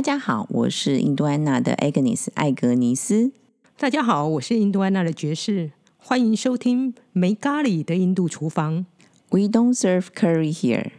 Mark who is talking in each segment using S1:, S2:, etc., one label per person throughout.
S1: 大家好，我是印度安娜的 Agnes 艾格尼斯。
S2: 大家好，我是印度安娜的爵士，欢迎收听没咖喱的印度厨房。
S1: We don't serve curry here。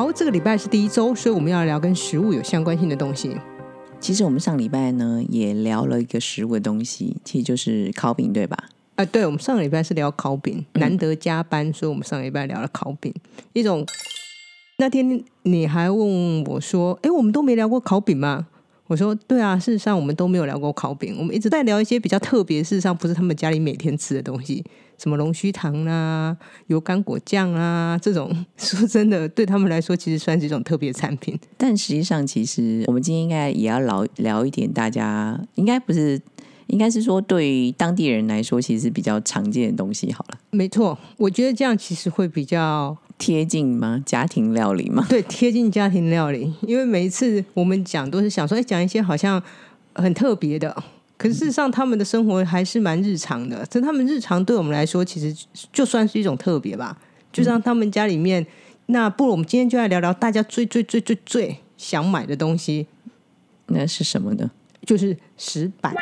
S2: 好，这个礼拜是第一周，所以我们要聊跟食物有相关性的东西。
S1: 其实我们上礼拜呢也聊了一个食物的东西，其实就是烤饼，对吧？
S2: 啊，对，我们上个礼拜是聊烤饼，难得加班，所以我们上个礼拜聊了烤饼，一种。那天你还问我说：“哎，我们都没聊过烤饼吗？”我说：“对啊，事实上我们都没有聊过烤饼，我们一直在聊一些比较特别，事实上不是他们家里每天吃的东西，什么龙须糖啊、油甘果酱啊这种。说真的，对他们来说，其实算是一种特别产品。
S1: 但实际上，其实我们今天应该也要聊聊一点，大家应该不是，应该是说对于当地人来说，其实比较常见的东西。好了，
S2: 没错，我觉得这样其实会比较
S1: 贴近吗？家庭料理吗？
S2: 对，贴近家庭料理。因为每一次我们讲都是想说，哎，讲一些好像很特别的，可是事实上他们的生活还是蛮日常的。这他们日常对我们来说，其实就算是一种特别吧。就像他们家里面，那不如我们今天就来聊聊大家最最最最最想买的东西，
S1: 那是什么呢？
S2: 就是石板。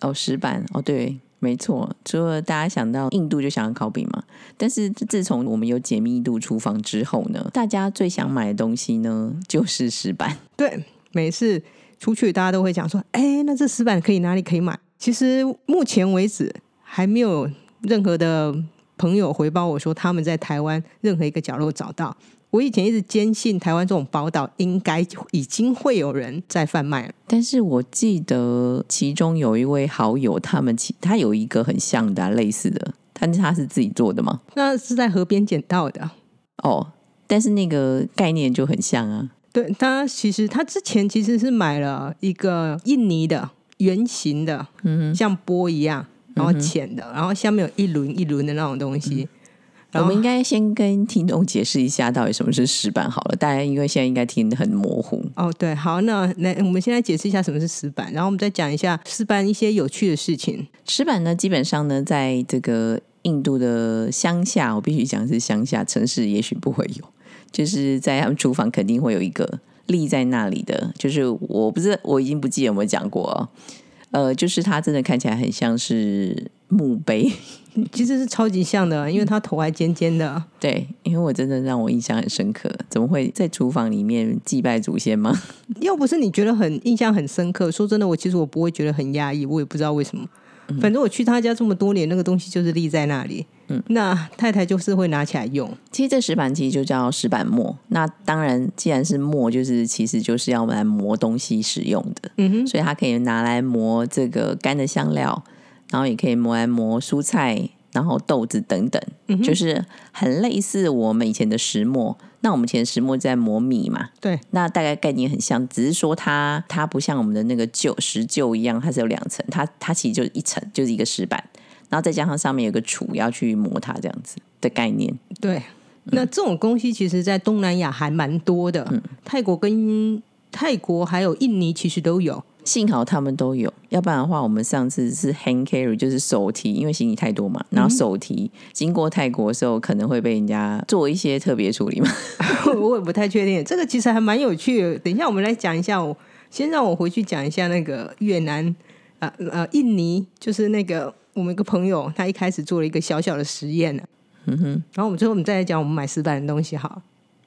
S1: 哦，石板哦，对，没错。除了大家想到印度就想到烤饼嘛，但是自从我们有解密度厨房之后呢，大家最想买的东西呢就是石板。
S2: 对，每次出去大家都会讲说，哎，那这石板可以哪里可以买？其实目前为止还没有任何的朋友回报我说他们在台湾任何一个角落找到。我以前一直坚信台湾这种宝岛应该已经会有人在贩卖了，
S1: 但是我记得其中有一位好友，他们其他有一个很像的、啊、类似的，但是他是自己做的吗？
S2: 那是在河边捡到的。
S1: 哦，但是那个概念就很像啊。
S2: 对他其实他之前其实是买了一个印尼的圆形的，
S1: 嗯
S2: 像波一样，然后浅的，然后下面有一轮一轮的那种东西。
S1: 我们应该先跟听众解释一下到底什么是石板好了，大家因为现在应该听得很模糊。
S2: 哦，对，好，那那我们先来解释一下什么是石板，然后我们再讲一下石板一些有趣的事情。
S1: 石板呢，基本上呢，在这个印度的乡下，我必须讲是乡下，城市也许不会有，就是在他们厨房肯定会有一个立在那里的，就是我不是我已经不记得有没有讲过哦，呃，就是它真的看起来很像是墓碑。
S2: 其实是超级像的，因为它头还尖尖的。
S1: 对，因为我真的让我印象很深刻，怎么会在厨房里面祭拜祖先吗？
S2: 要不是你觉得很印象很深刻，说真的，我其实我不会觉得很压抑，我也不知道为什么。反正我去他家这么多年，那个东西就是立在那里。嗯，那太太就是会拿起来用。
S1: 其实这石板其实就叫石板磨。那当然，既然是磨，就是其实就是要来磨东西使用的。
S2: 嗯哼，
S1: 所以它可以拿来磨这个干的香料。然后也可以磨来磨蔬菜，然后豆子等等，
S2: 嗯、
S1: 就是很类似我们以前的石磨。那我们以前石磨在磨米嘛，
S2: 对，
S1: 那大概概念很像，只是说它它不像我们的那个旧石臼一样，它是有两层，它它其实就是一层，就是一个石板，然后再加上上面有个杵要去磨它这样子的概念。
S2: 对，那这种东西其实在东南亚还蛮多的，
S1: 嗯、
S2: 泰国跟泰国还有印尼其实都有。
S1: 幸好他们都有，要不然的话，我们上次是 hand carry，就是手提，因为行李太多嘛，然后手提、嗯、经过泰国的时候，可能会被人家做一些特别处理嘛。
S2: 我也不太确定，这个其实还蛮有趣的。等一下我们来讲一下，我先让我回去讲一下那个越南，呃呃，印尼，就是那个我们一个朋友，他一开始做了一个小小的实验
S1: 嗯哼，
S2: 然后我们最后我们再来讲我们买石板的东西好。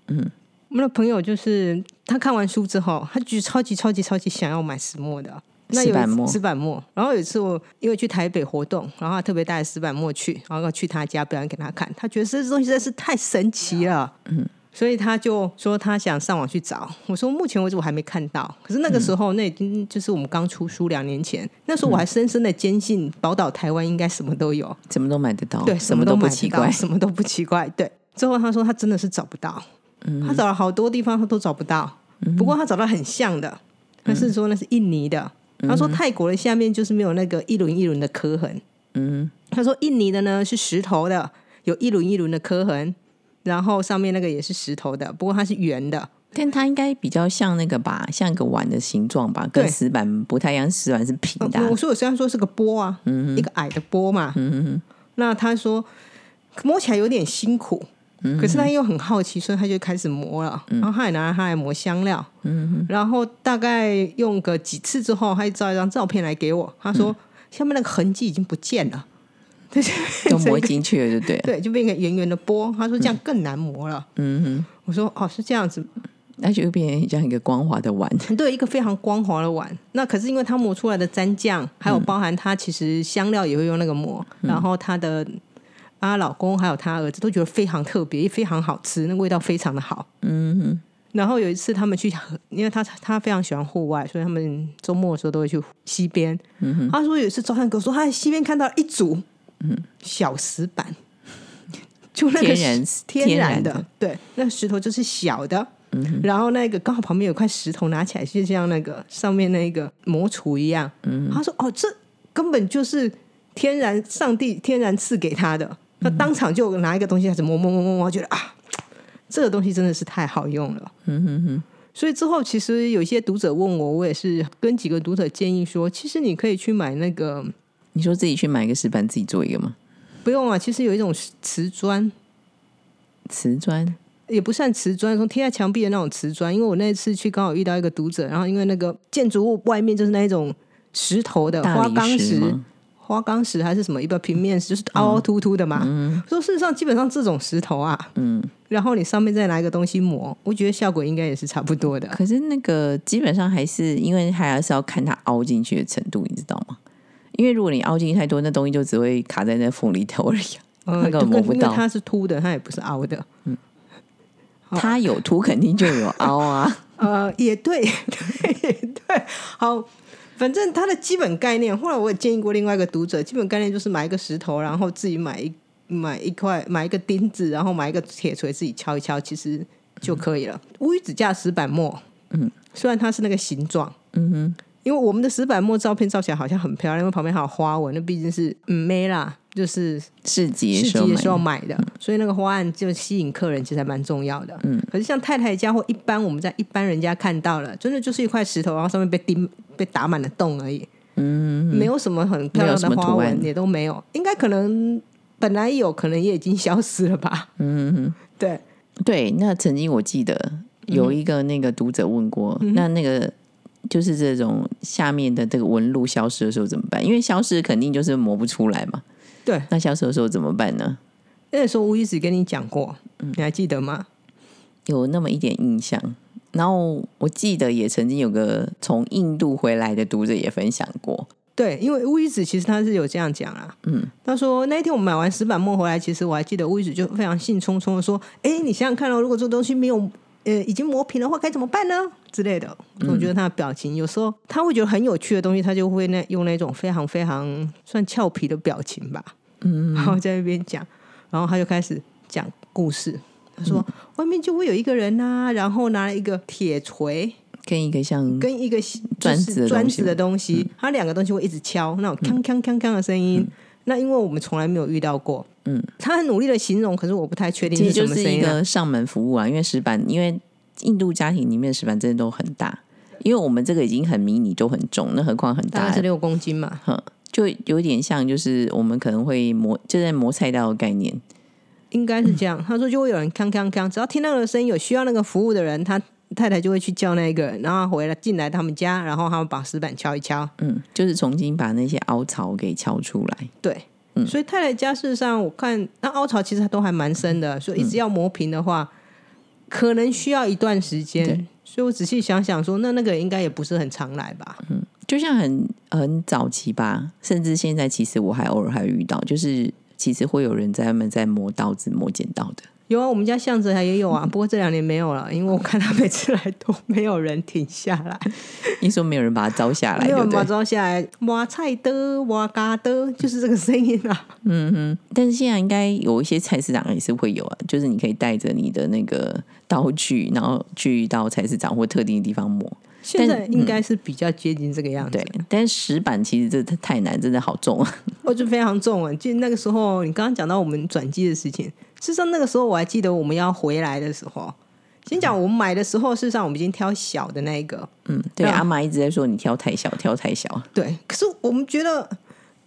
S1: 嗯。
S2: 我们的朋友就是他看完书之后，他就超级超级超级想要买石墨的，那
S1: 石板墨，
S2: 石板墨。然后有一次我因为去台北活动，然后他特别带石板墨去，然后去他家表演给他看，他觉得这东西实在是太神奇了，
S1: 嗯，
S2: 所以他就说他想上网去找。我说目前为止我还没看到，可是那个时候那已经就是我们刚出书两年前，那时候我还深深的坚信宝岛台湾应该什么都有，
S1: 什么都买得到，
S2: 对，
S1: 什么
S2: 都
S1: 不奇怪，
S2: 什么都不奇怪。对，之后他说他真的是找不到。
S1: 嗯、
S2: 他找了好多地方，他都找不到。
S1: 嗯、
S2: 不过他找到很像的，他是说那是印尼的。他说泰国的下面就是没有那个一轮一轮的磕痕。
S1: 嗯，
S2: 他说印尼的呢是石头的，有一轮一轮的磕痕，然后上面那个也是石头的，不过它是圆的。
S1: 但它应该比较像那个吧，像一个碗的形状吧，跟石板不太一样，石板是平的啊、
S2: 呃我说我虽然说是个波啊，一个矮的波嘛，那他说摸起来有点辛苦，可是他又很好奇，所以他就开始磨了，然后他也拿他来磨香料，然后大概用个几次之后，他就照一张照片来给我，他说下面那个痕迹已经不见了，
S1: 就磨进去了，就对。了。
S2: 对，就变成圆圆的波，他说这样更难磨了，
S1: 嗯哼，
S2: 我说哦是这样子，
S1: 那就变成像一个光滑的碗。
S2: 对，一个非常光滑的碗。那可是因为它磨出来的蘸酱，还有包含它其实香料也会用那个磨，然后它的啊老公还有她儿子都觉得非常特别，也非常好吃，那味道非常的好。
S1: 嗯哼，
S2: 然后有一次他们去，因为他他非常喜欢户外，所以他们周末的时候都会去溪边。嗯他说有一次早上跟我说，他在溪边看到一组小石板，就那个
S1: 天然
S2: 天然的，
S1: 然的
S2: 对，那石头就是小的。嗯然后那个刚好旁边有块石头，拿起来就像那个上面那个磨杵一样。嗯他说：“哦，这根本就是天然上帝天然赐给他的。”那当场就拿一个东西开始摸摸摸摸摸，觉得啊，这个东西真的是太好用了。
S1: 嗯哼哼，
S2: 所以之后，其实有一些读者问我，我也是跟几个读者建议说，其实你可以去买那个，
S1: 你说自己去买一个石板，自己做一个吗？
S2: 不用啊，其实有一种瓷砖，
S1: 瓷砖，
S2: 也不算瓷砖，从贴在墙壁的那种瓷砖。因为我那次去刚好遇到一个读者，然后因为那个建筑物外面就是那一种石头的花岗
S1: 石？
S2: 花岗石还是什么一个平面石，就是凹凹凸凸的嘛。说事实上，基本上这种石头啊，
S1: 嗯，
S2: 然后你上面再拿一个东西磨，我觉得效果应该也是差不多的。
S1: 可是那个基本上还是因为还是要看它凹进去的程度，你知道吗？因为如果你凹进去太多，那东西就只会卡在那缝里头而已 那个
S2: 就
S1: 磨不到
S2: 它是凸的，它也不是凹的。嗯
S1: 它有凸，肯定就有凹啊。
S2: 呃，也对，对，也对。好，反正它的基本概念，后来我也建议过另外一个读者，基本概念就是买一个石头，然后自己买一买一块，买一个钉子，然后买一个铁锤，自己敲一敲，其实就可以了。乌鱼子架石板墨，
S1: 嗯，
S2: 虽然它是那个形状，
S1: 嗯哼，
S2: 因为我们的石板墨照片照起来好像很漂亮，因为旁边还有花纹，那毕竟是嗯没啦，就是
S1: 市集的。
S2: 市集的时候
S1: 买的，
S2: 所以那个花案就吸引客人，其实还蛮重要的。
S1: 嗯，
S2: 可是像太太家或一般我们在一般人家看到了，真的就是一块石头，然后上面被钉被打满了洞而已，
S1: 嗯，
S2: 没有什么很漂亮的花纹，也都没有。应该可能本来有可能也已经消失了吧？
S1: 嗯。
S2: 对，
S1: 对，那曾经我记得有一个那个读者问过，那那个就是这种下面的这个纹路消失的时候怎么办？因为消失肯定就是磨不出来嘛。
S2: 对，
S1: 那消失的时候怎么办呢？
S2: 那时候吴一直跟你讲过，
S1: 嗯
S2: 你还记得吗？
S1: 有那么一点印象。然后我记得也曾经有个从印度回来的读者也分享过，
S2: 对，因为乌鱼子其实他是有这样讲啊，
S1: 嗯，
S2: 他说那一天我们买完石板墨回来，其实我还记得乌鱼子就非常兴冲冲的说：“哎，你想想看哦，如果这个东西没有呃已经磨平的话，该怎么办呢？”之类的。我觉得他的表情有时候他会觉得很有趣的东西，他就会那用那种非常非常算俏皮的表情吧，
S1: 嗯，
S2: 然后在那边讲，然后他就开始讲故事。他说：“外面就会有一个人呐、然后拿了一个铁锤，
S1: 跟一个像
S2: 跟一个
S1: 砖
S2: 就是
S1: 子的东西
S2: 砖子的东西，它两个东西会一直敲那种锵锵锵锵的声音。那因为我们从来没有遇到过，
S1: 嗯，
S2: 他很努力的形容，可是我不太确定是
S1: 其实就是一
S2: 什么声音啊、
S1: 个上门服务啊。因为石板，因为印度家庭里面的石板真的都很大，因为我们这个已经很迷你，都很重，那何况很大。
S2: 大概是六公斤嘛。
S1: 哼，就有点像，就是我们可能会磨，就在磨菜刀的概念。
S2: 应该是这样。他说就会有人锵锵锵，只要听到那个声音，有需要那个服务的人，他太太就会去叫那个人，然后回来进来他们家，然后他们把石板敲一敲。
S1: 嗯，就是重新把那些凹槽给敲出来。
S2: 对，
S1: 嗯
S2: 所以太太家事实上我看那凹槽其实都还蛮深的，所以一直要磨平的话，可能需要一段时
S1: 对
S2: 间。所以我仔细想想说，那那个应该也不是很常来吧？
S1: 嗯就像很很早期吧，甚至现在其实我还偶尔还遇到，就是其实会有人在他们在磨刀子、磨剪刀的。
S2: 有啊，我们家巷子还也有啊，不过这两年没有了，因为我看他每次来都没有人停下来，
S1: 你说没有人把它招下来，
S2: 没有人把？招下来，挖菜的、挖嘎的，就是这个声音啊。
S1: 嗯哼。但是现在应该有一些菜市场也是会有啊，就是你可以带着你的那个刀具，然后去到菜市场或特定的地方磨。
S2: 现在应该是比较接近这个样子
S1: 对，，但是石板其实这太难，真的好重啊。
S2: 我就非常重啊。就那个时候，你刚刚讲到我们转机的事情，事实上那个时候我还记得我们要回来的时候，先讲我们买的时候，事实上我们已经挑小的那一个，
S1: 嗯，对，阿妈一直在说你挑太小，挑太小。
S2: 对。可是我们觉得，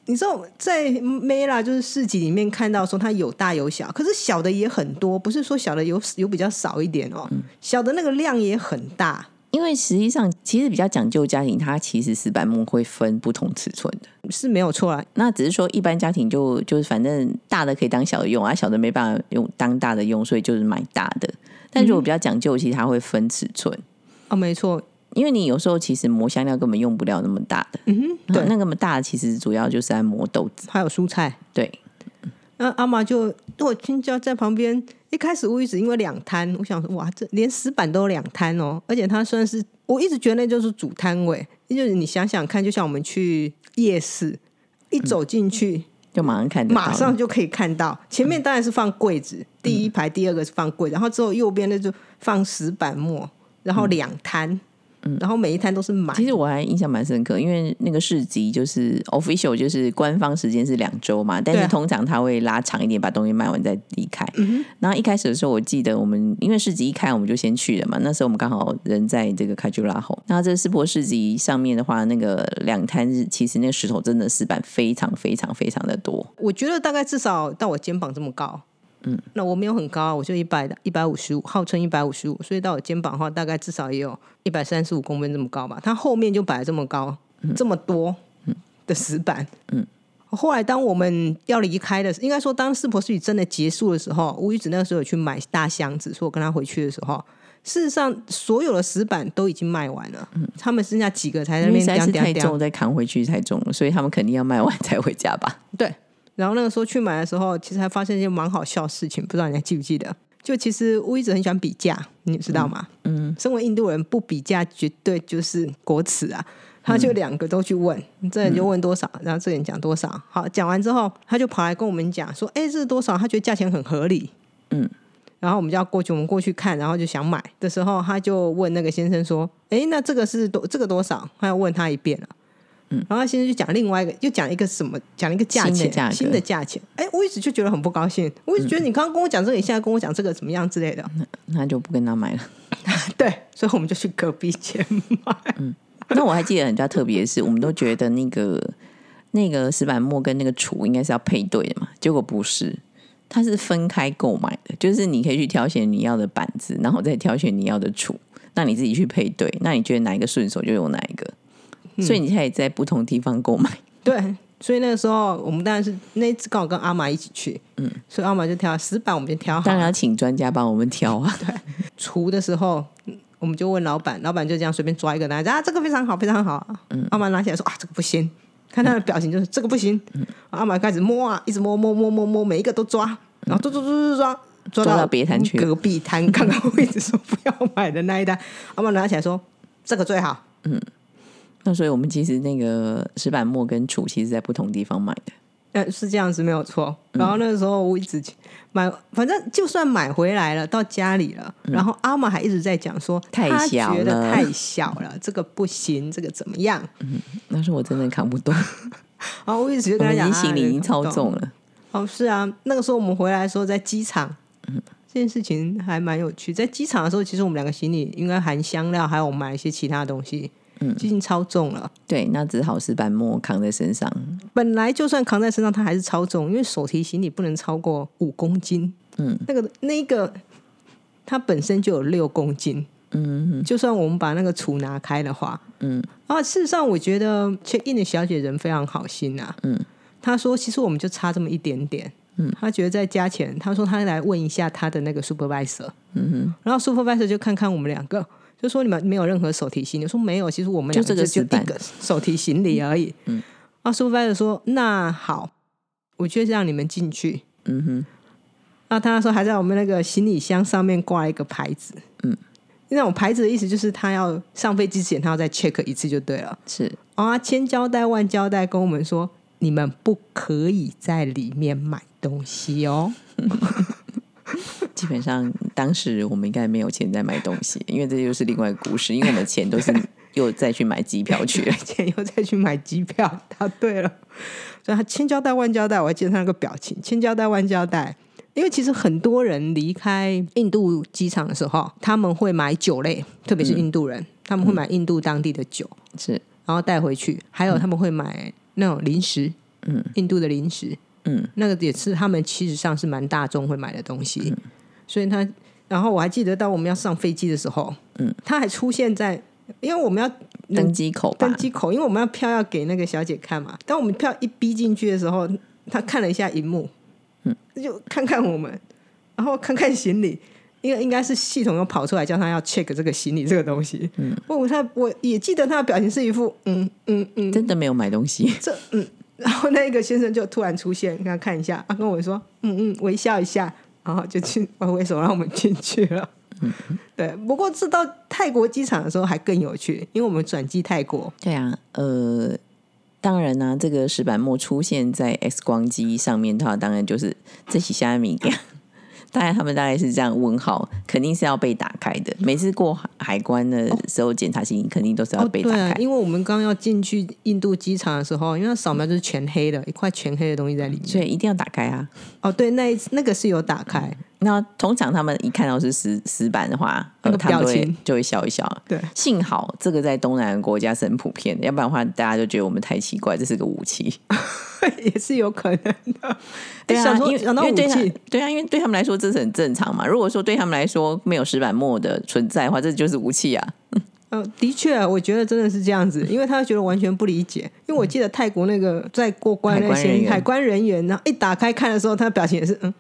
S2: 你知道，在 Mela 就是市集里面看到说它有大有小，可是小的也很多，不是说小的有有比较少一点哦，小的那个量也很大。
S1: 因为实际上，其实比较讲究家庭，它其实石板木会分不同尺寸的。
S2: 是没有错啊，
S1: 那只是说一般家庭就就是反正大的可以当小的用，啊小的没办法用当大的用，所以就是买大的。但如果比较讲究，其实它会分尺寸，
S2: 哦，没错，
S1: 因为你有时候其实磨香料根本用不了那么大的，
S2: 嗯哼，对，
S1: 那个么大的其实主要就是在磨豆子。
S2: 还有蔬菜。
S1: 对，
S2: 那阿妈就我青椒在旁边，一开始我一直因为两摊，我想说哇，这连石板都有两摊哦，而且它算是我一直觉得那就是主摊位，就是你想想看，就像我们去夜市，一走进去、
S1: 就马上看得到，
S2: 马上就可以看到，前面当然是放柜子，第一排、第二个是放柜子，然后之后右边那就放石板墨，然后两摊，然后每一摊都是满
S1: 其。实我还印象蛮深刻，因为那个市集就是 official，就是官方时间是两周嘛，但是通常他会拉长一点，把东西卖完再离开。然后一开始的时候，我记得我们因为市集一开，我们就先去了嘛。那时候我们刚好人在这个卡朱拉后，然后这个斯伯市集上面的话，那个两摊日其实那个石头真的石板非常非常非常的多。
S2: 我觉得大概至少到我肩膀这么高。嗯，那我没有很高，我就一百一百五十五，号称一百五十五，所以到我肩膀的话，大概至少也有一百三十五公分这么高吧。它后面就摆了这么高，这么多的石板。嗯，后来当我们要离开的，应该说当世博市集真的结束的时候，吴玉子那个时候有去买大箱子，说我跟他回去的时候。事实上，所有的石板都已经卖完了，嗯他们剩下几个才在那边
S1: 再扛回去太重了，所以他们肯定要卖完 才回家吧。
S2: 对，然后那个时候去买的时候，其实还发现一件蛮好笑的事情，不知道你还记不记得？就其实我一直很喜欢比价，你知道吗？嗯，身为印度人，不比价绝对就是国耻啊。他就两个都去问，这人就问多少，然后这人讲多少。好，讲完之后，他就跑来跟我们讲说：“哎，这是多少？”他觉得价钱很合理。
S1: 嗯，
S2: 然后我们就要过去，我们过去看，然后就想买的时候，他就问那个先生说：“哎，那这个是多这个多少？”他要问他一遍了。嗯，然后现在就讲另外一个，又讲一个什么，讲一个价钱，
S1: 新的价
S2: 钱。哎，我一直就觉得很不高兴，我一直觉得你刚刚跟我讲这个，你现在跟我讲这个怎么样之类的。
S1: 那就不跟他买了。
S2: 对，所以我们就去隔壁间买。
S1: 嗯那我还记得很比较特别的是，我们都觉得那个那个石板墨跟那个杵应该是要配对的嘛，结果不是，它是分开购买的，就是你可以去挑选你要的板子，然后再挑选你要的杵，那你自己去配对，那你觉得哪一个顺手就用哪一个，所以你现在也在不同地方购买。
S2: 对，所以那个时候我们当然是那一次刚好跟阿玛一起去，嗯，所以阿玛就挑石板，我们就挑好
S1: 当然要请专家帮我们挑啊。对。
S2: 除的时候，嗯我们就问老板，老板就这样随便抓一个拿啊，这个非常好，非常好。嗯，阿玛拿起来说啊，这个不行，看他的表情就是这个不行。嗯。阿玛开始摸啊，一直摸摸摸摸摸，每一个都抓，然后抓抓抓抓抓。抓
S1: 抓到别摊去
S2: 隔壁摊，刚刚我一直说不要买的那一单，阿玛拿起来说这个最好，
S1: 那所以我们其实那个石板墨跟杵其实在不同地方买的。
S2: 呃，是这样子没有错。然后那个时候我一直买，反正就算买回来了，到家里了，然后阿玛还一直在讲说，
S1: 太
S2: 他
S1: 小了
S2: 觉得太小了，这个不行，这个怎么样？
S1: 嗯那时候我真的扛不动，
S2: 然后我一直就跟他讲，
S1: 们已经行李已经
S2: 啊
S1: 超重。了。
S2: 哦，是啊，那个时候我们回来的时候在机场，这件事情还蛮有趣。在机场的时候，其实我们两个行李应该含香料，还有我们买一些其他东西，嗯，已经超重了。
S1: 对，那只好是板墨扛在身上。
S2: 本来就算扛在身上，它还是超重，因为手提行李不能超过五公斤。
S1: 嗯，
S2: 那个那个它本身就有六公斤。
S1: 嗯，
S2: 就算我们把那个储拿开的话，
S1: 嗯，
S2: 啊，事实上我觉得 check in 的小姐人非常好心啊，
S1: 嗯，
S2: 她说其实我们就差这么一点点，嗯，她觉得再加钱，她说她来问一下她的那个 supervisor，
S1: 嗯哼，
S2: 然后 supervisor 就看看我们两个，就说你们没有任何手提行李，我说没有，其实我们两
S1: 就这个
S2: 就一个手提行李而已，
S1: 嗯，
S2: 啊，supervisor 说那好，我就让你们进去，
S1: 嗯哼，
S2: 那他说还在我们那个行李箱上面挂一个牌子，
S1: 嗯，
S2: 那种牌子的意思就是他要上飞机之前他要再 check 一次就对了。
S1: 是。
S2: 啊，千交代万交代跟我们说，你们不可以在里面买东西哦。
S1: 基本上当时我们应该没有钱在买东西，因为这又是另外一个故事，因为我们钱都是 又再去买机票去了。
S2: 钱又再去买机票，答对了。所以他千交代万交代，我还记得他那个表情，千交代万交代。因为其实很多人离开印度机场的时候，他们会买酒类，特别是印度人，他们会买印度当地的酒，
S1: 是
S2: 然后带回去。还有他们会买那种零食，
S1: 嗯，
S2: 印度的零食，
S1: 嗯，
S2: 那个也是他们其实上是蛮大众会买的东西。所以他，然后我还记得到我们要上飞机的时候，
S1: 嗯，
S2: 他还出现在，因为我们要
S1: 登机口
S2: 登，机口，因为我们要票要给那个小姐看嘛。当我们票一逼进去的时候，他看了一下荧幕，嗯，就看看我们，然后看看行李，因为应该是系统又跑出来叫他要 check 这个行李这个东西。嗯，我他我也记得他的表情是一副嗯嗯嗯，
S1: 真的没有买东西。
S2: 这嗯，然后那个先生就突然出现，给他看一下，他跟我说嗯嗯，微笑一下，然后就去挥挥手让我们进去了。对，不过这到泰国机场的时候还更有趣，因为我们转机泰国，
S1: 对啊，呃，当然呢、这个石板墨出现在 X 光机上面的话，当然就是这起虾米呀。当然，他们大概是这样问号，肯定是要被打开的。每次过海海关的时候检查行李，肯定都是要
S2: 哦，
S1: 被打开。
S2: 对啊，因为我们刚要进去印度机场的时候，因为扫描就是全黑的，一块全黑的东西在里面。
S1: 所以一定要打开啊！
S2: 哦，对，那那个是有打开，
S1: 那通常他们一看到是石石板的话，
S2: 那个表情
S1: 就会笑一笑。
S2: 对，
S1: 幸好这个在东南亚国家是很普遍的，要不然的话，大家就觉得我们太奇怪，这是个武器。
S2: 也是有可能的。
S1: 对啊
S2: 想，
S1: 因为因为对他
S2: 器，
S1: 对啊，因为对他们来说这是很正常嘛。如果说对他们来说没有石板墨的存在的话，这就是武器啊。
S2: 嗯，的确，我觉得真的是这样子，因为他觉得完全不理解。因为我记得泰国那个在过关那些海关人员，然后一打开看的时候，他的表情也是嗯，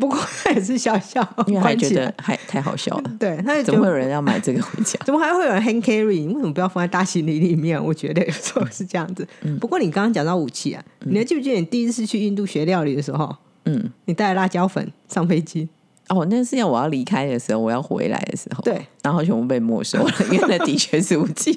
S2: 不过他也是笑笑，
S1: 因为还觉得。还太好笑了，
S2: 对，他就
S1: 怎么会有人要买这个回家？
S2: 怎么还会有人 hand carry？你为什么不要放在大行李里面？我觉得有时候是这样子。
S1: 嗯
S2: 不过你刚刚讲到武器啊，你还记不记得你第一次去印度学料理的时候，
S1: 嗯，
S2: 你带了辣椒粉上飞机？
S1: 哦，那是要我要离开的时候，我要回来的时候，
S2: 对，
S1: 然后全部被没收了，因为那的确是武器。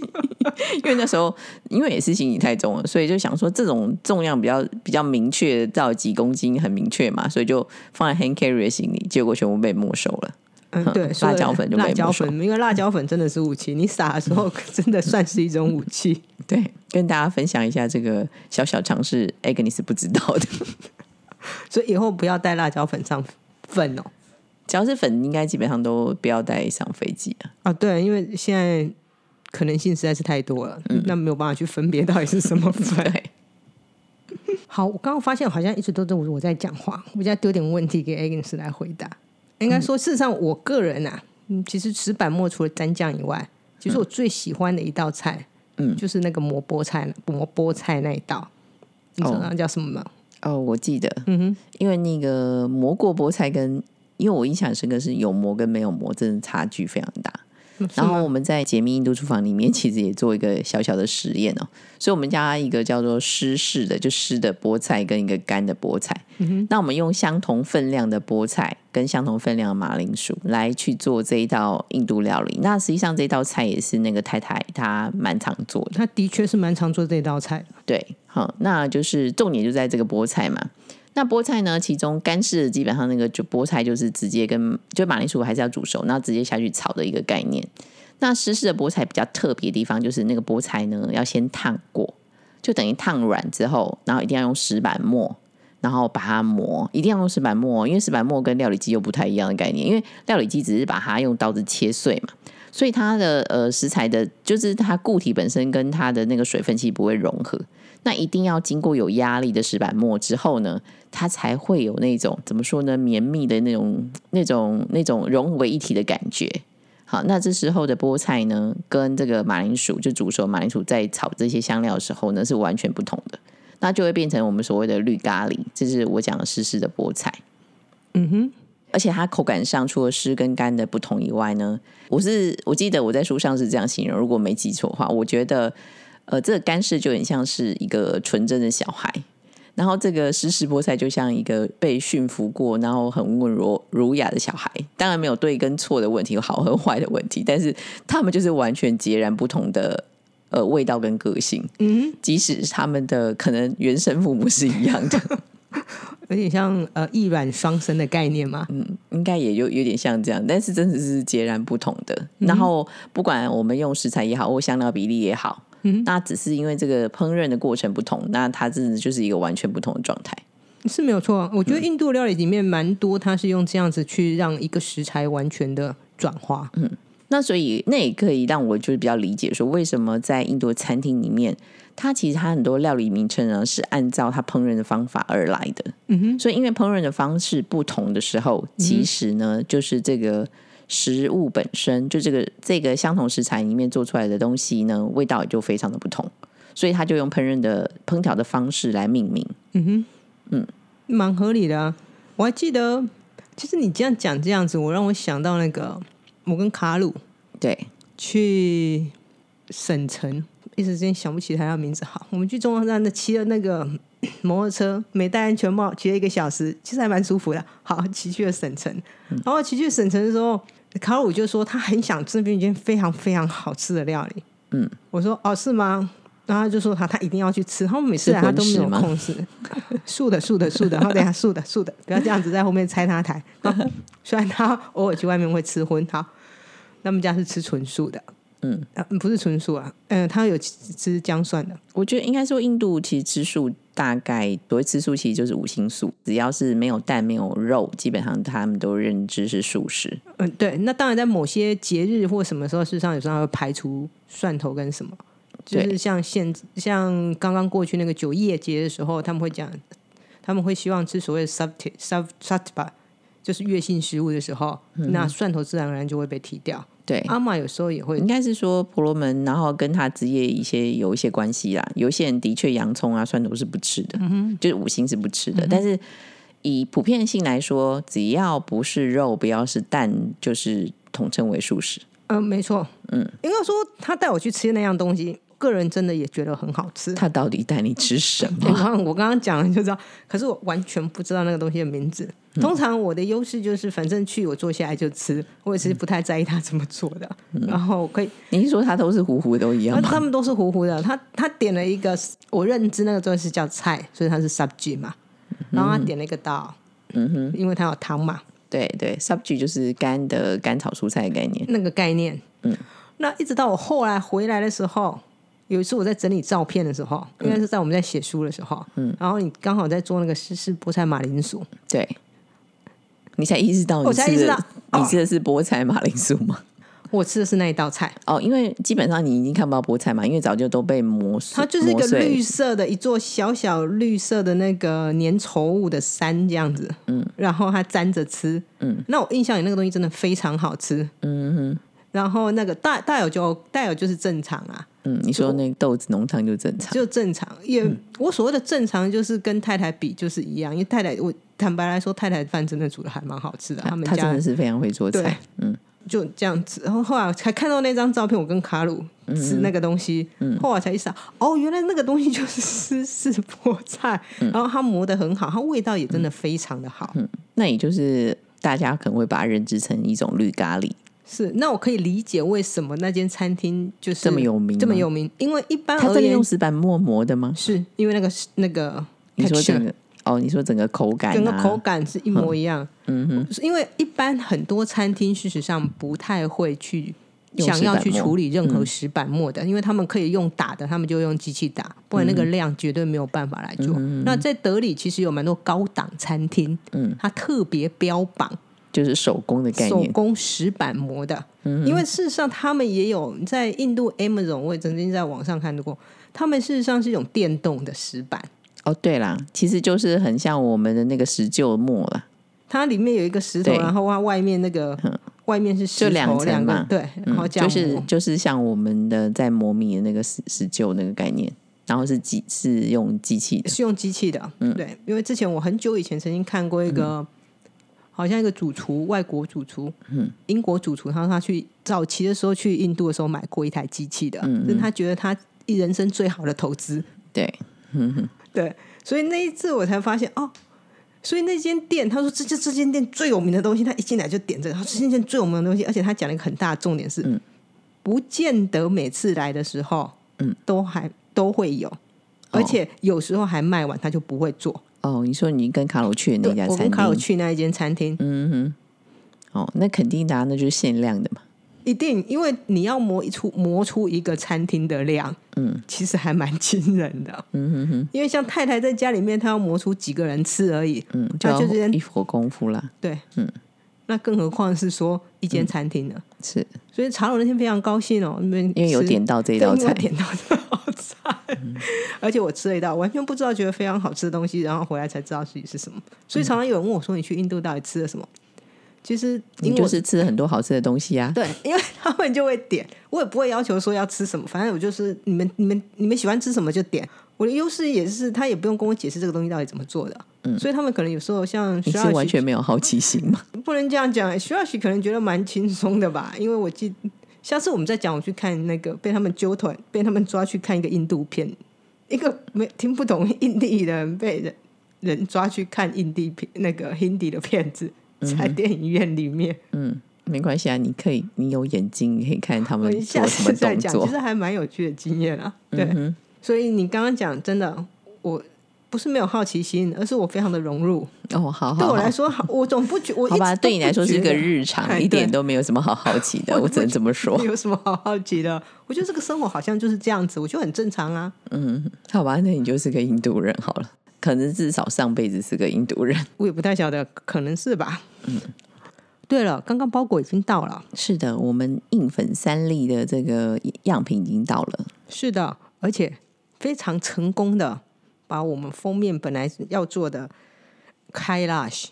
S1: 因为那时候，因为也是行李太重了，所以就想说这种重量比较比较明确，到底几公斤很明确嘛，所以就放在 hand carry 的行李，结果全部被没收了。
S2: 嗯，对，
S1: 辣椒粉就被
S2: 辣椒
S1: 没收
S2: 粉，因为辣椒粉真的是武器，你撒的时候 真的算是一种武器。
S1: 对，跟大家分享一下这个小小常识，Agnes 是不知道的。
S2: 所以以后不要带辣椒粉上粉哦。
S1: 只要是粉，应该基本上都不要带上飞机啊。
S2: 啊，对，因为现在可能性实在是太多了，那没有办法去分别到底是什么粉。好，我刚刚发现好像一直都是我在讲话，我现在丢点问题给 Agnes 来回答。应该说，事实上我个人啊，嗯，其实石板墨除了蘸酱以外，其实我最喜欢的一道菜，
S1: 嗯
S2: 就是那个磨菠菜，磨菠菜那一道，你知道那叫什么吗？
S1: 哦，我记得，
S2: 嗯哼，
S1: 因为那个磨过菠菜跟，因为我印象很深刻是有膜跟没有膜，真的差距非常大。然后我们在解密印度厨房里面，其实也做一个小小的实验哦。所以我们加一个叫做湿式的，就湿的菠菜跟一个干的菠菜。那我们用相同分量的菠菜跟相同分量的马铃薯来去做这一道印度料理。那实际上这道菜也是那个太太她蛮常做的。
S2: 她的确是蛮常做这道菜。
S1: 对，好，那就是重点就在这个菠菜嘛。那菠菜呢，其中干式的基本上那个就菠菜就是直接跟就马铃薯还是要煮熟，然后直接下去炒的一个概念。那湿式的菠菜比较特别的地方就是那个菠菜呢要先烫过，就等于烫软之后，然后一定要用石板磨，然后把它磨，一定要用石板磨，因为石板磨跟料理机又不太一样的概念，因为料理机只是把它用刀子切碎嘛。所以它的呃食材的，就是它固体本身跟它的那个水分其实不会融合，那一定要经过有压力的石板磨之后呢，它才会有那种怎么说呢，绵密的那种、那种、那种融为一体的感觉。好，那这时候的菠菜呢，跟这个马铃薯就煮熟马铃薯在炒这些香料的时候呢，是完全不同的，那就会变成我们所谓的绿咖喱，这是我讲的湿湿的菠菜。
S2: 嗯哼，
S1: 而且它口感上除了湿跟干的不同以外呢，我是我记得我在书上是这样形容，如果没记错的话，我觉得呃，这个干式就很像是一个纯真的小孩，然后这个湿式菠菜就像一个被驯服过，然后很温柔儒雅的小孩。当然没有对跟错的问题，有好和坏的问题，但是他们就是完全截然不同的呃味道跟个性。
S2: 嗯，
S1: 即使他们的可能原生父母是一样的，
S2: 有点像呃一卵双生的概念嘛。
S1: 嗯，应该也有有点像这样，但是真的是截然不同的。然后不管我们用食材也好，或香料比例也好，
S2: 嗯
S1: 那只是因为这个烹饪的过程不同，那它真的就是一个完全不同的状态。
S2: 是没有错啊。我觉得印度料理里面蛮多，它是用这样子去让一个食材完全的转化。
S1: 嗯那所以那也可以让我就是比较理解说，为什么在印度餐厅里面，它其实它很多料理名称呢是按照它烹饪的方法而来的。
S2: 嗯哼，
S1: 所以因为烹饪的方式不同的时候，其实呢就是这个食物本身就这个这个相同食材里面做出来的东西呢，味道也就非常的不同。所以他就用烹饪的烹调的方式来命名。
S2: 嗯哼，
S1: 嗯，
S2: 蛮合理的啊。我还记得，其实你这样讲这样子，我让我想到那个我跟卡鲁
S1: 对，
S2: 去省城，一时之间想不起他的名字。好，我们去中央站的骑了那个摩托车，没戴安全帽，骑了一个小时，其实还蛮舒服的。好，骑去了省城，然后骑去省城的时候，卡鲁就说他很想吃一间非常非常好吃的料理。
S1: 嗯，
S2: 我说哦是吗？然后他就说他他一定要去吃，他们每次来他都没有空吃，素的素的素的，然后等下 素的素的，不要这样子在后面拆他台。虽然他偶尔去外面会吃荤，好，他们家是吃纯素的，
S1: 嗯
S2: 啊，不是纯素啊，嗯，他有吃姜蒜的，
S1: 我觉得应该说印度其实吃素大概所谓吃素其实就是五星素，只要是没有蛋没有肉，基本上他们都认知是素食。
S2: 嗯，对，那当然在某些节日或什么时候，事实上有时候会排除蒜头跟什么。就是像现像刚刚过去那个九叶节的时候，他们会讲，他们会希望吃所谓的 sub sub satba，就是月性食物的时候，那蒜头自然而然就会被剔掉。
S1: 对，
S2: 阿玛有时候也会，
S1: 应该是说婆罗门，然后跟他职业一些有一些关系啦。有些人的确洋葱啊、蒜头是不吃的，就是五星是不吃的。但是以普遍性来说，只要不是肉，不要是蛋，就是统称为素食。
S2: 嗯，没错，
S1: 嗯，
S2: 应该说他带我去吃那样东西。个人真的也觉得很好吃。
S1: 他到底带你吃什么？
S2: 我刚刚讲了就知道，可是我完全不知道那个东西的名字。通常我的优势就是，反正去我坐下来就吃，我也是不太在意他怎么做的。然后可以，
S1: 你说他都是糊糊都一样吗？
S2: 他们都是糊糊的。他他点了一个，我认知那个东西叫菜，所以他是 subji 嘛。然后他点了一个刀，
S1: 嗯哼，
S2: 因为他有汤嘛。
S1: 对对，subji 就是干的干炒蔬菜的概念，
S2: 那个概念。嗯，那一直到我后来回来的时候。有一次我在整理照片的时候，应该是在我们在写书的时候，嗯，然后你刚好在做那个湿式菠菜马铃薯，
S1: 对，你才意识到，
S2: 我才意识到
S1: 你吃的是菠菜马铃薯吗？
S2: 我吃的是那一道菜。
S1: 哦，因为基本上你已经看不到菠菜嘛，因为早就都被磨碎，
S2: 它就是一个绿色的一座小小绿色的那个粘稠物的山这样子，嗯，然后它沾着吃，嗯，那我印象里那个东西真的非常好吃，嗯哼，然后那个大大有就大有就是正常啊。
S1: 嗯，你说那豆子浓汤就正常，
S2: 就正常。也我所谓的正常，就是跟太太比就是一样。因为太太，我坦白来说，太太饭真的煮的还蛮好吃的。他们家
S1: 真的是非常会做菜。嗯，
S2: 就这样子。然后后来才看到那张照片，我跟卡鲁吃那个东西，后来才意识到，哦，原来那个东西就是湿式菠菜。然后它磨的很好，它味道也真的非常的好。
S1: 嗯，那也就是大家可能会把它认知成一种绿咖喱。
S2: 是，那我可以理解为什么那间餐厅就是
S1: 这么有名，
S2: 这么有名。因为一般
S1: 他真的用石板磨磨的吗？
S2: 是因为那个那个
S1: 你说整个哦，你说整个口感，
S2: 整个口感是一模一样。嗯哼，因为一般很多餐厅事实上不太会去想要去处理任何石板磨的，因为他们可以用打的，他们就用机器打，不然那个量绝对没有办法来做。那在德里其实有蛮多高档餐厅，嗯，它特别标榜。
S1: 就是手工的概念，
S2: 手工石板磨的。嗯，因为事实上他们也有在印度 Amazon，我也曾经在网上看到过，他们事实上是一种电动的石板。
S1: 哦，对啦，其实就是很像我们的那个石臼磨了。
S2: 它里面有一个石头，然后它外面那个外面是
S1: 就两层嘛，
S2: 对，然后
S1: 就是就是像我们的在磨米的那个石石臼那个概念，然后是机是用机器的，
S2: 是用机器的。嗯，对，因为之前我很久以前曾经看过一个。好像一个主厨，外国主厨，嗯，英国主厨，他说他去早期的时候去印度的时候买过一台机器的，嗯，是他觉得他一人生最好的投资，
S1: 对，嗯
S2: 对，所以那一次我才发现哦，所以那间店，他说这这这间店最有名的东西，他一进来就点这个，他这间店最有名的东西，而且他讲了一个很大的重点是，嗯，不见得每次来的时候，嗯，都还都会有，而且有时候还卖完，他就不会做。
S1: 哦，你说你跟卡罗去的那家餐厅，我
S2: 跟卡罗去那一间餐厅，
S1: 嗯哼，哦，那肯定的，那就是限量的嘛。
S2: 一定，因为你要磨出磨出一个餐厅的量，
S1: 嗯，
S2: 其实还蛮 惊人的。
S1: 嗯哼哼，
S2: 因为像太太在家里面，她要磨出几个人吃而已，
S1: 嗯，就
S2: 就这边
S1: 一伙功夫啦，
S2: 对，
S1: 嗯，
S2: 那更何况是说一间餐厅呢？
S1: 是
S2: 所以茶楼那天非常高兴哦，因为
S1: 因为有
S2: 吃
S1: 点到这
S2: 对
S1: 道菜，
S2: 点到这道菜，而且我吃了一道完全不知道觉得非常好吃的东西，然后回来才知道自己是什么。所以常常有人问我说：“你去印度到底吃了什么？”其实因
S1: 你就是吃了很多好吃的东西啊，
S2: 对，因为他们就会点，我也不会要求说要吃什么，反正我就是你们你们你们喜欢吃什么就点。我的优势也是，他也不用跟我解释这个东西到底怎么做的，嗯，所以他们可能有时候像
S1: 你是
S2: 徐老师
S1: 完全没有好奇心吗？
S2: 不能这样讲，徐老师可能觉得蛮轻松的吧，因为我记下次我们再讲，我去看那个被他们揪团，被他们抓去看一个印度片，一个没听不懂印地的人被人人抓去看印地片那个 Hindi 的片子，在电影院里面。
S1: 嗯，没关系啊，你可以，你有眼睛，你可以看他
S2: 我
S1: 们
S2: 下
S1: 做什么
S2: 次再
S1: 作
S2: 其。实还蛮有趣的经验啊。对，
S1: 嗯
S2: 所以你刚刚讲真的，我不是没有好奇心，而是我非常的融入。
S1: 哦，好
S2: 对
S1: 好对，
S2: 我来说，好，我总不觉 我
S1: 好吧，对你来说是一个日常，
S2: 哎
S1: 一点都没有什么好好奇的，
S2: 我
S1: 我只能这么说。
S2: 有什么好好奇的？我觉得这个生活好像就是这样子，我觉得很正常啊。
S1: 嗯，好吧，那你就是个印度人好了，可能至少上辈子是个印度人。
S2: 我也不太晓得，可能是吧。嗯。对了，刚刚包裹已经到了，
S1: 是的，我们印粉三粒的这个样品已经到了。
S2: 是的，而且非常成功的把我们封面本来要做的开 lash，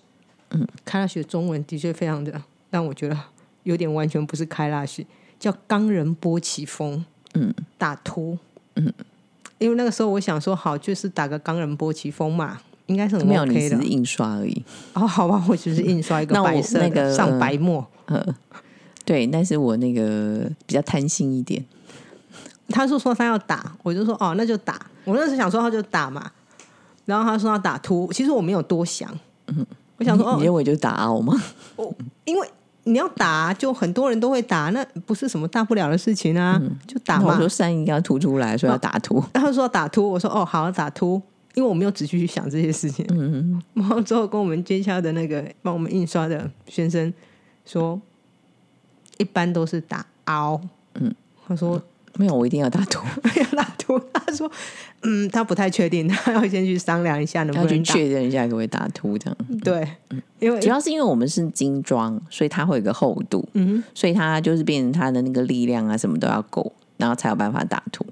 S2: 嗯，开 lash 的中文的确非常的让我觉得有点完全不是开 lash，叫冈仁波齐风，
S1: 嗯，
S2: 打凸，嗯，因为那个时候我想说，好，就是打个冈仁波齐风嘛，应该是很
S1: 没有，你
S2: OK 的。
S1: 只是。印刷而已。
S2: 哦，好吧，我只是印刷一个 白色的，
S1: 那个
S2: 上白墨。
S1: 呃，对，但是我那个比较贪心一点，
S2: 他是说他要打，我就说哦，那就打。我那时候想说他就打嘛，然后他说要打凸，其实我没有多想，我想说哦，
S1: 你认为就打凹吗？
S2: 因为你要打，就很多人都会打，那不是什么大不了的事情啊，就打嘛
S1: 那我说。山应该要突出来，说要打凸。
S2: 然后他说要打凸，我说哦好打凸，因为我没有仔细去想这些事情。
S1: 嗯，
S2: 然后之后跟我们接洽的那个帮我们印刷的先生说，一般都是打凹。嗯，他说
S1: 没有，我一定要打凸，
S2: 要打凸，他说嗯，他不太确定，他要先去商量一下能不能。
S1: 确认一下可不可以打凸这样。
S2: 对，因为
S1: 主要是因为我们是精装，所以它会有一个厚度，
S2: 嗯
S1: 所以它就是变成它的那个力量啊什么都要够，然后才有办法打凸。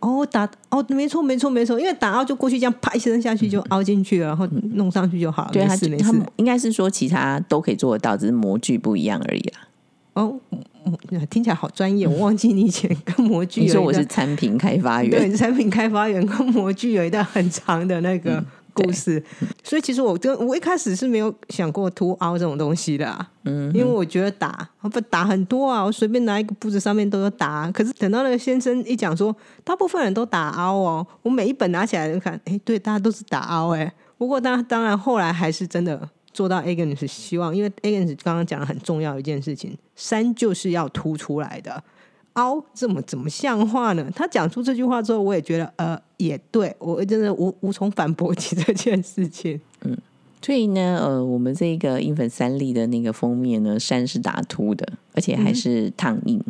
S2: 哦打哦，没错没错没错，因为打凹就过去这样啪一声下去就凹进去了，然后弄上去就好了。
S1: 对，
S2: 没
S1: 它
S2: 事没事。
S1: 应该是说其他都可以做得到，只是模具不一样而已啦。
S2: 哦，嗯听起来好专业，我忘记你以前跟模具
S1: 你说我
S2: 段
S1: 是产品开发员，
S2: 对产品开发员跟模具有一段很长的那个故事，所以其实我跟我一开始是没有想过凸凹这种东西的、啊，嗯，因为我觉得打不打很多啊，我随便拿一个布子上面都有打、啊，可是等到那个先生一讲说，大部分人都打凹哦，我每一本拿起来就看，哎，对，大家都是打凹哎、不过当当然后来还是真的。做到 Agnes 希望，因为 Agnes 刚刚讲了很重要一件事情，山就是要凸出来的，凹这么怎么像话呢？他讲出这句话之后，我也觉得呃也对，我真的无无从反驳起这件事情。
S1: 嗯所以呢，呃，我们这个印粉三立的那个封面呢，山是打凸的，而且还是烫印。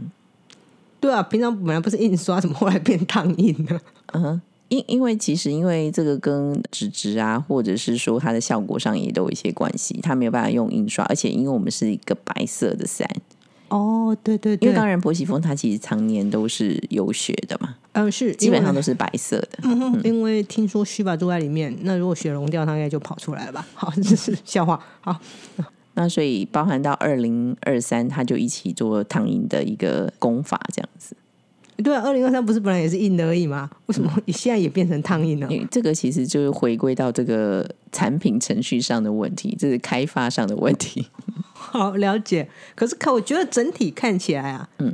S2: 对啊，平常本来不是印刷，怎么后来变烫印呢？
S1: 嗯哼，因因为其实因为这个跟纸质啊，或者是说它的效果上也都有一些关系，它没有办法用印刷，而且因为我们是一个白色的伞，
S2: 哦，对对对，
S1: 因为当然婆媳风它其实常年都是有雪的嘛，
S2: 嗯是
S1: 基本上都是白色的。
S2: 因为听说须把住在里面，那如果雪融掉，它应该就跑出来了吧？好，这是 笑话。好，
S1: 那所以包含到二零二三，它就一起做烫印的一个功法这样子。
S2: 对啊，二零二三不是本来也是印的而已吗？为什么现在也变成烫印了？
S1: 因为这个其实就是回归到这个产品程序上的问题，这是开发上的问题。
S2: 好了解，可是看我觉得整体看起来啊，嗯，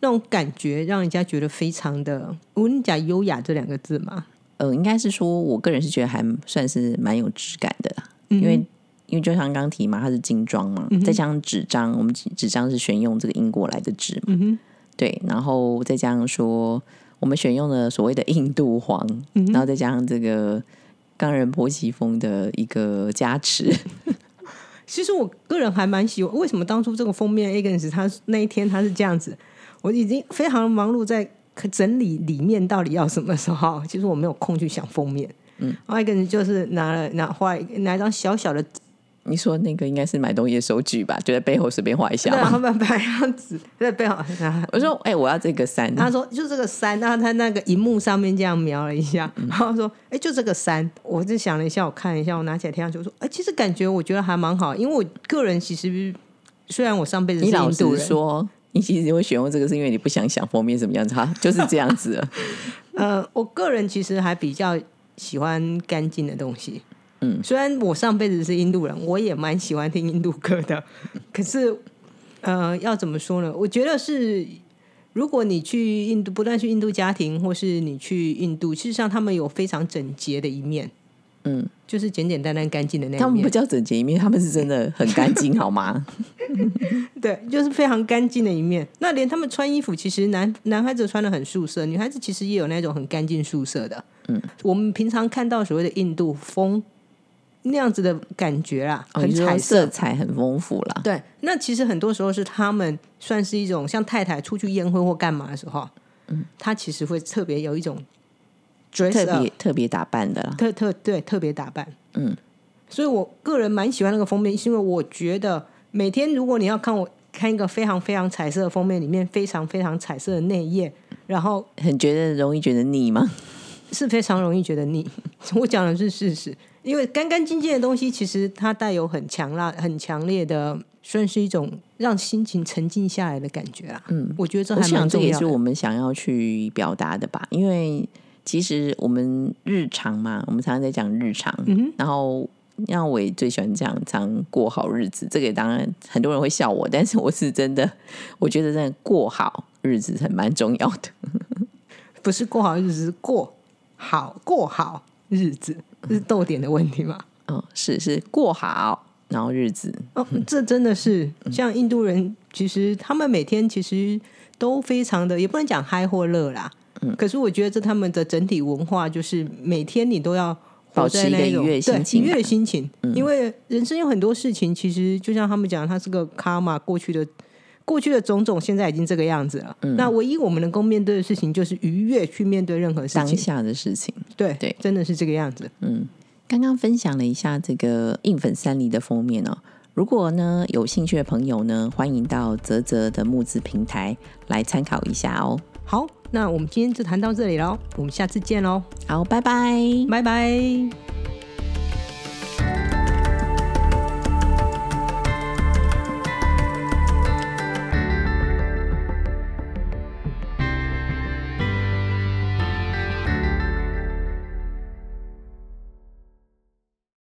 S2: 那种感觉让人家觉得非常的，我跟你讲优雅这两个字嘛，
S1: 呃，应该是说，我个人是觉得还算是蛮有质感的啦，因为因为就像刚刚提嘛，它是精装嘛，再加上纸张，我们纸纸张是选用这个英国来的纸嘛，对，然后再加上说我们选用了所谓的印度黄，然后再加上这个冈仁波齐风的一个加持，
S2: 其实我个人还蛮喜欢，为什么当初这个封面 Agnes 他那一天他是这样子，我已经非常忙碌在整理里面到底要什么时候，其实我没有空去想封面。嗯，然后 Agnes 就是拿了拿画拿一张小小的。
S1: 你说那个应该是买东西的收据吧？就在背后随便画一下。
S2: 对，然后把白样子在背后。
S1: 我说：“哎，我要这个山。”
S2: 他说：“就这个山。”然后他那个荧幕上面这样描了一下，然后说：“哎，就这个山。”我就想了一下，我看了一下，我拿起来贴上去，我说：“哎，其实感觉我觉得还蛮好，因为我个人其实虽然我上辈子是印度
S1: 人，说你其实会选用这个，是因为你不想想封面什么样子，哈，就是这样子。
S2: 呃，我个人其实还比较喜欢干净的东西。嗯，虽然我上辈子是印度人，我也蛮喜欢听印度歌的。可是，呃，要怎么说呢？我觉得是，如果你去印度，不断去印度家庭，或是你去印度，事实上他们有非常整洁的一面。嗯，就是简简单单、干净的那。
S1: 他们不叫整洁一面，他们是真的很干净，好吗？
S2: 对，就是非常干净的一面。那连他们穿衣服，其实男男孩子穿的很素色，女孩子其实也有那种很干净素色的。嗯，我们平常看到所谓的印度风。那样子的感觉啦，很彩
S1: 色彩很丰富啦。
S2: 对，那其实很多时候是他们算是一种像太太出去宴会或干嘛的时候，嗯，他其实会特别有一种
S1: 特别特别打扮的，
S2: 特特对特别打扮。嗯，所以我个人蛮喜欢那个封面，是因为我觉得每天如果你要看我看一个非常非常彩色的封面，里面非常非常彩色的内页，然后
S1: 很觉得容易觉得腻吗？
S2: 是非常容易觉得腻。我讲的是事实。因为干干净净的东西，其实它带有很强辣、很强烈的，算是一种让心情沉静下来的感觉啊。嗯，我觉得这还蛮重
S1: 要。这也是我们想要去表达的吧。因为其实我们日常嘛，我们常常在讲日常，嗯、然后让我也最喜欢讲常过好日子。这个当然很多人会笑我，但是我是真的，我觉得真的过好日子很蛮重要的。
S2: 不是过好日子，是过好过好日子。是逗点的问题吗？
S1: 嗯，是是过好，然后日子
S2: 哦，这真的是像印度人，其实他们每天其实都非常的，也不能讲嗨或乐啦。嗯，可是我觉得这他们的整体文化就是每天你都要
S1: 保持一个愉悦心情，
S2: 愉悦心情，因为人生有很多事情，其实就像他们讲，它是个卡嘛，过去的过去的种种，现在已经这个样子了。那唯一我们能够面对的事情，就是愉悦去面对任何事情，当
S1: 下的事情。
S2: 对对，真的是这个样子。嗯，
S1: 刚刚分享了一下这个硬粉三梨的封面哦。如果呢有兴趣的朋友呢，欢迎到泽泽的募资平台来参考一下哦。
S2: 好，那我们今天就谈到这里喽，我们下次见喽。
S1: 好，拜拜，
S2: 拜拜。